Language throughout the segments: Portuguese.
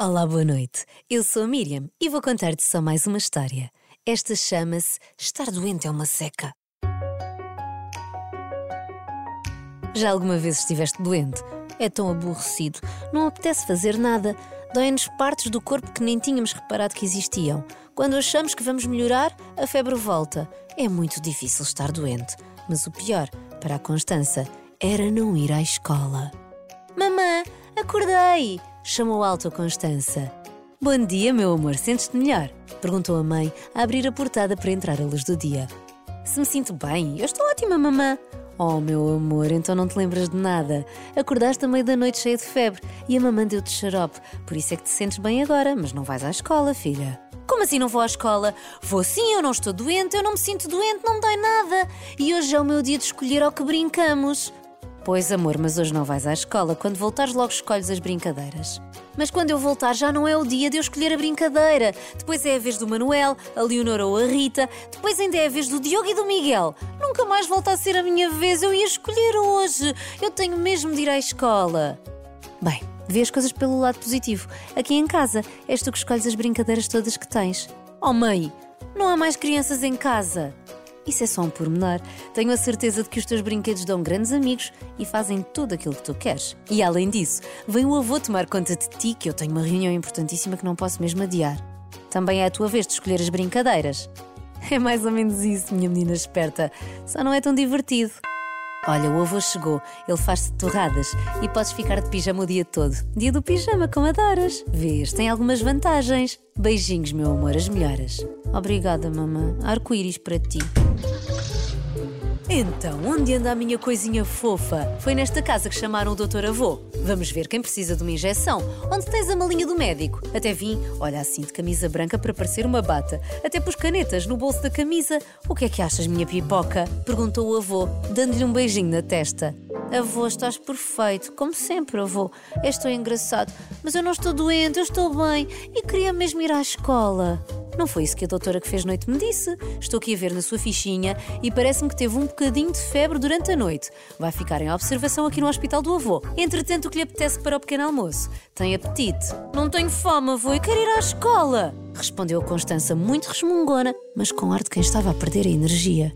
Olá, boa noite. Eu sou a Miriam e vou contar-te só mais uma história. Esta chama-se Estar Doente é uma Seca. Já alguma vez estiveste doente? É tão aborrecido, não apetece fazer nada. Doem-nos partes do corpo que nem tínhamos reparado que existiam. Quando achamos que vamos melhorar, a febre volta. É muito difícil estar doente. Mas o pior, para a Constança, era não ir à escola. Mamã, acordei! Chamou alto a Constança. Bom dia, meu amor, sentes-te melhor? perguntou a mãe a abrir a portada para entrar a luz do dia. Se me sinto bem, eu estou ótima, mamã. Oh, meu amor, então não te lembras de nada. Acordaste à meia da noite cheia de febre e a mamãe deu-te xarope. Por isso é que te sentes bem agora, mas não vais à escola, filha. Como assim não vou à escola? Vou sim, eu não estou doente, eu não me sinto doente, não me dói nada. E hoje é o meu dia de escolher ao que brincamos. Pois, amor, mas hoje não vais à escola. Quando voltares, logo escolhes as brincadeiras. Mas quando eu voltar, já não é o dia de eu escolher a brincadeira. Depois é a vez do Manuel, a Leonora ou a Rita. Depois ainda é a vez do Diogo e do Miguel. Nunca mais volta a ser a minha vez. Eu ia escolher hoje. Eu tenho mesmo de ir à escola. Bem, vê as coisas pelo lado positivo. Aqui em casa, és tu que escolhes as brincadeiras todas que tens. Oh, mãe, não há mais crianças em casa. Isso é só um pormenor. Tenho a certeza de que os teus brinquedos dão grandes amigos e fazem tudo aquilo que tu queres. E além disso, vem o avô tomar conta de ti, que eu tenho uma reunião importantíssima que não posso mesmo adiar. Também é a tua vez de escolher as brincadeiras. É mais ou menos isso, minha menina esperta. Só não é tão divertido. Olha, o avô chegou, ele faz-te torradas e podes ficar de pijama o dia todo. Dia do pijama, como adoras. Vês, tem algumas vantagens. Beijinhos, meu amor, as melhoras. Obrigada, mamã. Arco-íris para ti. Então, onde anda a minha coisinha fofa? Foi nesta casa que chamaram o doutor avô. Vamos ver quem precisa de uma injeção. Onde tens a malinha do médico? Até vim, olha assim, de camisa branca para parecer uma bata. Até pus canetas no bolso da camisa. O que é que achas, minha pipoca? Perguntou o avô, dando-lhe um beijinho na testa. Avô, estás perfeito, como sempre, avô. És tão engraçado, mas eu não estou doente, eu estou bem e queria mesmo ir à escola. Não foi isso que a doutora que fez noite me disse. Estou aqui a ver na sua fichinha e parece-me que teve um bocadinho de febre durante a noite. Vai ficar em observação aqui no hospital do avô. Entretanto, o que lhe apetece para o pequeno almoço? Tem apetite? Não tenho fome, avô, e quero ir à escola. Respondeu a Constança muito resmungona, mas com ar de quem estava a perder a energia.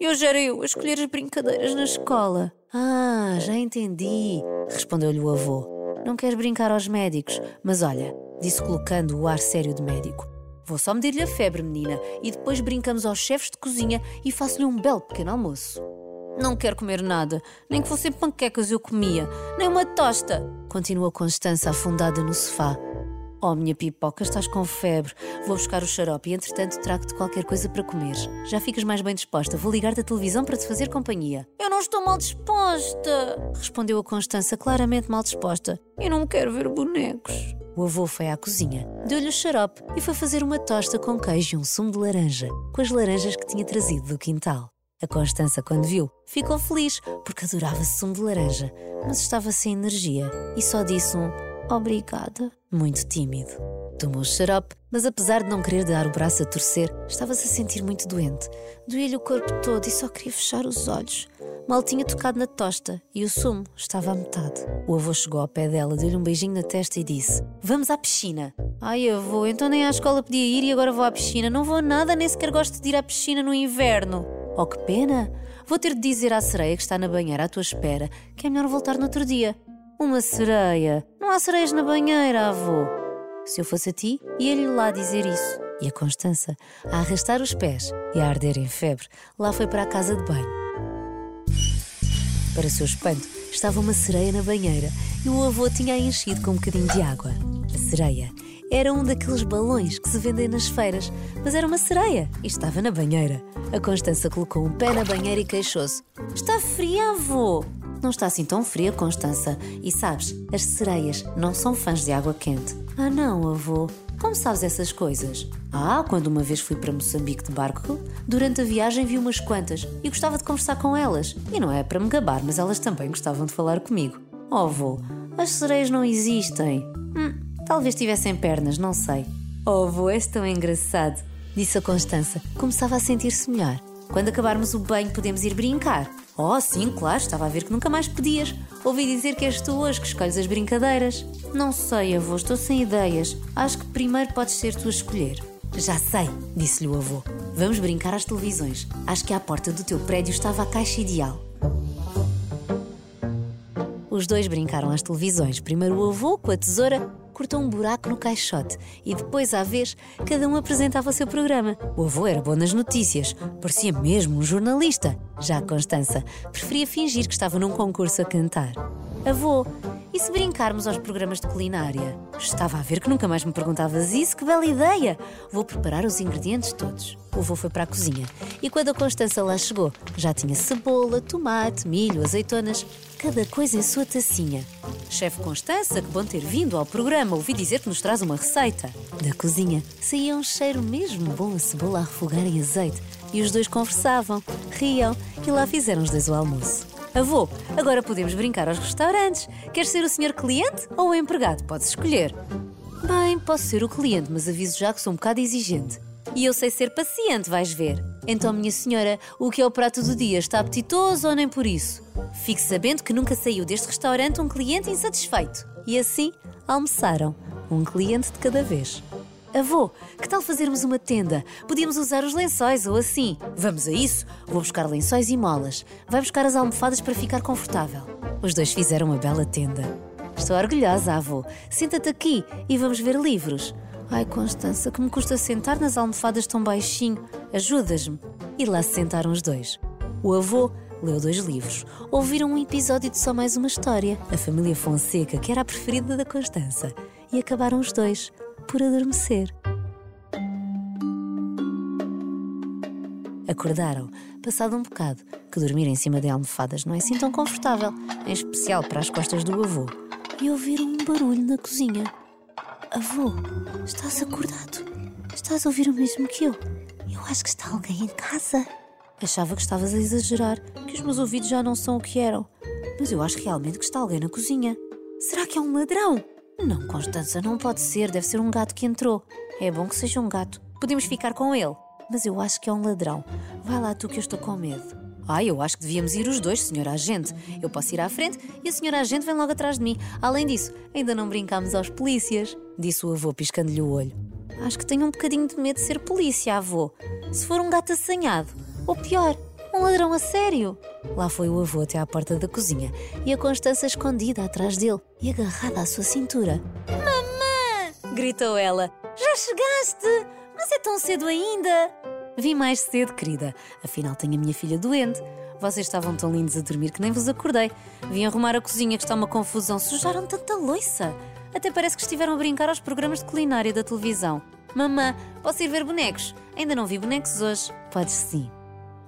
Eu já era eu a escolher as brincadeiras na escola. Ah, já entendi, respondeu-lhe o avô. Não queres brincar aos médicos, mas olha, disse colocando o ar sério de médico. Vou só medir-lhe a febre, menina, e depois brincamos aos chefes de cozinha e faço-lhe um belo pequeno almoço. Não quero comer nada, nem que fossem panquecas eu comia, nem uma tosta, continua Constança afundada no sofá. Oh, minha pipoca, estás com febre. Vou buscar o xarope e, entretanto, trago-te qualquer coisa para comer. Já ficas mais bem disposta. Vou ligar-te a televisão para te fazer companhia. Eu não estou mal disposta, respondeu a Constança, claramente mal disposta. Eu não quero ver bonecos. O avô foi à cozinha, deu-lhe o xarope e foi fazer uma tosta com queijo e um sumo de laranja, com as laranjas que tinha trazido do quintal. A Constança, quando viu, ficou feliz porque adorava sumo de laranja, mas estava sem energia e só disse um obrigada, muito tímido. Tomou o xarope, mas apesar de não querer dar o braço a torcer, estava-se a sentir muito doente. Doía-lhe o corpo todo e só queria fechar os olhos. Mal tinha tocado na tosta e o sumo estava à metade. O avô chegou ao pé dela, deu-lhe um beijinho na testa e disse: Vamos à piscina. Ai, avô, então nem à escola podia ir e agora vou à piscina. Não vou nada, nem sequer gosto de ir à piscina no inverno. Oh, que pena! Vou ter de dizer à sereia que está na banheira à tua espera que é melhor voltar no outro dia. Uma sereia? Não há sereias na banheira, avô. Se eu fosse a ti, ia-lhe lá dizer isso. E a Constança, a arrastar os pés e a arder em febre, lá foi para a casa de banho. Para seu espanto, estava uma sereia na banheira e o avô tinha a enchido com um bocadinho de água. A sereia era um daqueles balões que se vendem nas feiras, mas era uma sereia e estava na banheira. A Constança colocou um pé na banheira e queixou-se: Está fria, avô! Não está assim tão fria, Constança. E sabes, as sereias não são fãs de água quente. Ah, não, avô. Como sabes essas coisas? Ah, quando uma vez fui para Moçambique de barco, durante a viagem vi umas quantas e gostava de conversar com elas. E não é para me gabar, mas elas também gostavam de falar comigo. Oh, avô, as sereias não existem. Hum, talvez tivessem pernas, não sei. Oh, avô, és tão engraçado, disse a Constança. Começava a sentir-se melhor. Quando acabarmos o banho podemos ir brincar. Oh, sim, claro, estava a ver que nunca mais podias. Ouvi dizer que és tu hoje que escolhes as brincadeiras. Não sei, avô, estou sem ideias. Acho que primeiro podes ser tu a escolher. Já sei, disse-lhe o avô. Vamos brincar às televisões. Acho que à porta do teu prédio estava a caixa ideal. Os dois brincaram às televisões. Primeiro o avô, com a tesoura, cortou um buraco no caixote e depois, à vez, cada um apresentava o seu programa. O avô era bom nas notícias, parecia mesmo um jornalista. Já a Constança preferia fingir que estava num concurso a cantar. Avô, e se brincarmos aos programas de culinária? Estava a ver que nunca mais me perguntavas isso, que bela ideia! Vou preparar os ingredientes todos. O avô foi para a cozinha e quando a Constança lá chegou, já tinha cebola, tomate, milho, azeitonas, cada coisa em sua tacinha. Chefe Constança, que bom ter vindo ao programa, ouvi dizer que nos traz uma receita. Da cozinha saía um cheiro mesmo bom a cebola a refogar em azeite e os dois conversavam, riam e lá fizeram os dois o almoço. Avô, agora podemos brincar aos restaurantes. Queres ser o senhor cliente ou o empregado? Podes escolher. Bem, posso ser o cliente, mas aviso já que sou um bocado exigente. E eu sei ser paciente, vais ver. Então, minha senhora, o que é o prato do dia? Está apetitoso ou nem por isso? Fique sabendo que nunca saiu deste restaurante um cliente insatisfeito. E assim, almoçaram. Um cliente de cada vez. Avô, que tal fazermos uma tenda? Podíamos usar os lençóis ou assim. Vamos a isso? Vou buscar lençóis e molas. Vai buscar as almofadas para ficar confortável. Os dois fizeram uma bela tenda. Estou orgulhosa, avô. Senta-te aqui e vamos ver livros. Ai, Constança, que me custa sentar nas almofadas tão baixinho. Ajudas-me. E lá se sentaram os dois. O avô leu dois livros. Ouviram um episódio de Só Mais Uma História, a família Fonseca, que era a preferida da Constança. E acabaram os dois por adormecer. Acordaram, passado um bocado, que dormir em cima de almofadas não é assim tão confortável, em especial para as costas do avô, e ouviram um barulho na cozinha. Avô, estás acordado? Estás a ouvir o mesmo que eu? Eu acho que está alguém em casa. Achava que estavas a exagerar, que os meus ouvidos já não são o que eram. Mas eu acho realmente que está alguém na cozinha. Será que é um ladrão? Não, Constança, não pode ser. Deve ser um gato que entrou. É bom que seja um gato. Podemos ficar com ele. Mas eu acho que é um ladrão. Vai lá tu que eu estou com medo. Ai, eu acho que devíamos ir os dois, senhora agente. Eu posso ir à frente e a senhora agente vem logo atrás de mim. Além disso, ainda não brincámos aos polícias, disse o avô piscando-lhe o olho. Acho que tenho um bocadinho de medo de ser polícia, avô. Se for um gato assanhado. Ou pior, um ladrão a sério. Lá foi o avô até à porta da cozinha e a Constança escondida atrás dele e agarrada à sua cintura. Mamã! gritou ela. Já chegaste? Mas é tão cedo ainda! Vim mais cedo, querida. Afinal, tenho a minha filha doente. Vocês estavam tão lindos a dormir que nem vos acordei. Vim arrumar a cozinha que está uma confusão. Sujaram tanta loiça. Até parece que estiveram a brincar aos programas de culinária da televisão. Mamã, posso ir ver bonecos? Ainda não vi bonecos hoje. Podes sim.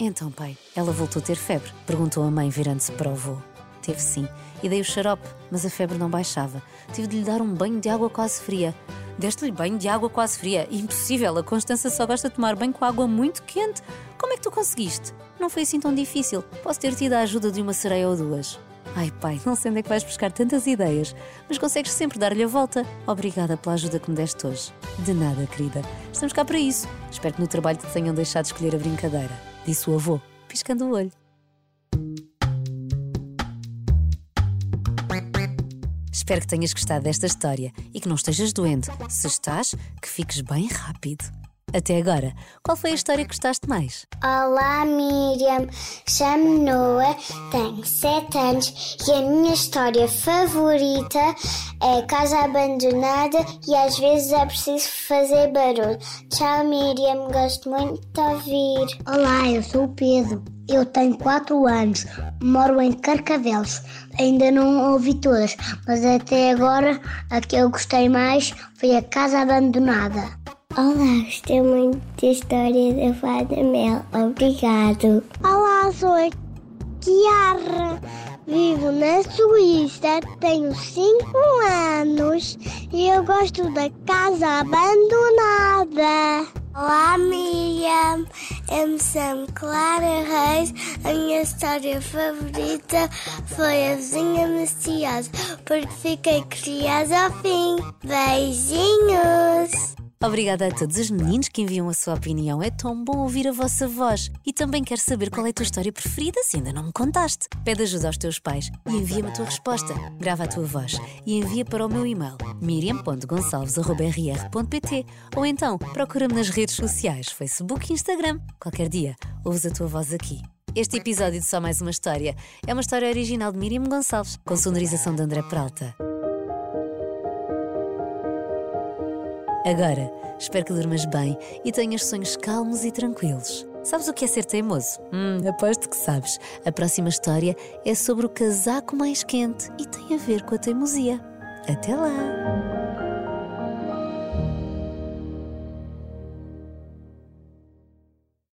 Então, pai, ela voltou a ter febre? Perguntou a mãe, virando-se para o avô. Teve sim, e dei o xarope, mas a febre não baixava. Tive de lhe dar um banho de água quase fria. Deste-lhe banho de água quase fria. Impossível, a Constança só gosta de tomar banho com água muito quente. Como é que tu conseguiste? Não foi assim tão difícil. Posso ter tido a ajuda de uma sereia ou duas. Ai, pai, não sei onde é que vais buscar tantas ideias, mas consegues sempre dar-lhe a volta. Obrigada pela ajuda que me deste hoje. De nada, querida. Estamos cá para isso. Espero que no trabalho te tenham deixado escolher a brincadeira disse o avô, piscando o olho. Espero que tenhas gostado desta história e que não estejas doente. Se estás, que fiques bem rápido. Até agora, qual foi a história que gostaste mais? Olá, Miriam. Chamo-me Noah, tenho 7 anos e a minha história favorita é Casa Abandonada e às vezes é preciso fazer barulho. Tchau, Miriam. Gosto muito de ouvir. Olá, eu sou o Pedro. Eu tenho 4 anos, moro em Carcavelos. Ainda não ouvi todas, mas até agora a que eu gostei mais foi a Casa Abandonada. Olá, gostei muito da história da Fada Mel. Obrigado. Olá, sou a Kiara. Vivo na Suíça, tenho 5 anos e eu gosto da casa abandonada. Olá, Miriam. Eu me chamo Clara Reis. A minha história favorita foi a vizinha maliciosa, porque fiquei curiosa ao fim. Beijinhos! Obrigada a todos os meninos que enviam a sua opinião. É tão bom ouvir a vossa voz. E também quero saber qual é a tua história preferida, se ainda não me contaste. Pede ajuda aos teus pais e envia-me a tua resposta. Grava a tua voz e envia para o meu e-mail miriam.gonçalves.rr.pt ou então procura-me nas redes sociais, Facebook e Instagram. Qualquer dia, ouves a tua voz aqui. Este episódio de Só Mais Uma História é uma história original de Miriam Gonçalves, com sonorização de André Peralta. Agora, espero que durmas bem e tenhas sonhos calmos e tranquilos. Sabes o que é ser teimoso? Hum, aposto que sabes. A próxima história é sobre o casaco mais quente e tem a ver com a teimosia. Até lá!